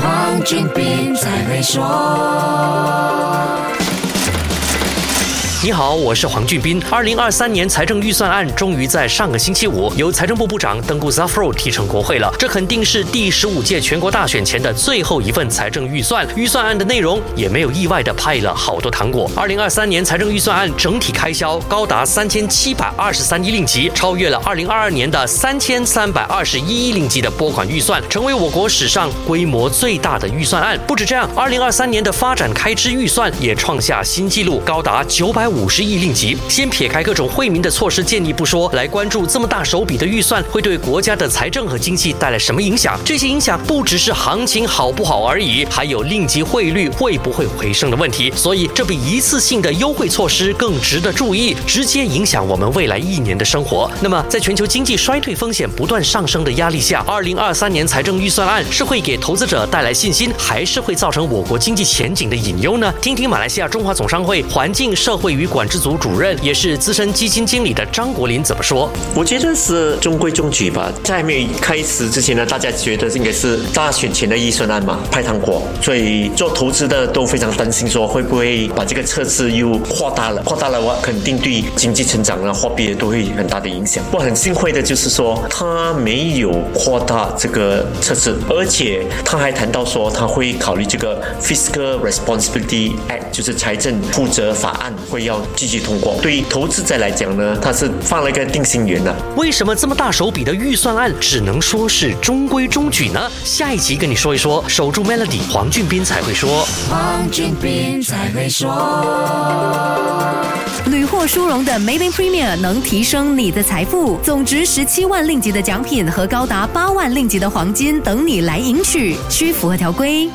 黄俊斌才会说。你好，我是黄俊斌。二零二三年财政预算案终于在上个星期五由财政部部长登古 Zafro 提成国会了。这肯定是第十五届全国大选前的最后一份财政预算。预算案的内容也没有意外的派了好多糖果。二零二三年财政预算案整体开销高达三千七百二十三亿令吉，超越了二零二二年的三千三百二十一亿令吉的拨款预算，成为我国史上规模最大的预算案。不止这样，二零二三年的发展开支预算也创下新纪录，高达九百。五十亿令吉，先撇开各种惠民的措施建议不说，来关注这么大手笔的预算会对国家的财政和经济带来什么影响？这些影响不只是行情好不好而已，还有令吉汇率会不会回升的问题。所以，这比一次性的优惠措施更值得注意，直接影响我们未来一年的生活。那么，在全球经济衰退风险不断上升的压力下，二零二三年财政预算案是会给投资者带来信心，还是会造成我国经济前景的隐忧呢？听听马来西亚中华总商会环境社会。与管制组主任也是资深基金经理的张国林怎么说？我觉得是中规中矩吧。在没有开始之前呢，大家觉得应该是大选前的预算案嘛，派糖果，所以做投资的都非常担心，说会不会把这个测试又扩大了？扩大了的话，肯定对经济成长啊、货币都会很大的影响。不过很幸会的就是说，他没有扩大这个测试，而且他还谈到说，他会考虑这个 Fiscal Responsibility Act，就是财政负责法案会要。要继续通过。对于投资者来讲呢，他是放了一个定心丸的。为什么这么大手笔的预算案只能说是中规中矩呢？下一集跟你说一说。守住 Melody，黄俊斌才会说。黄俊斌才会说。屡获殊荣的 Maybank Premier 能提升你的财富，总值十七万令吉的奖品和高达八万令吉的黄金等你来赢取，需符合条规。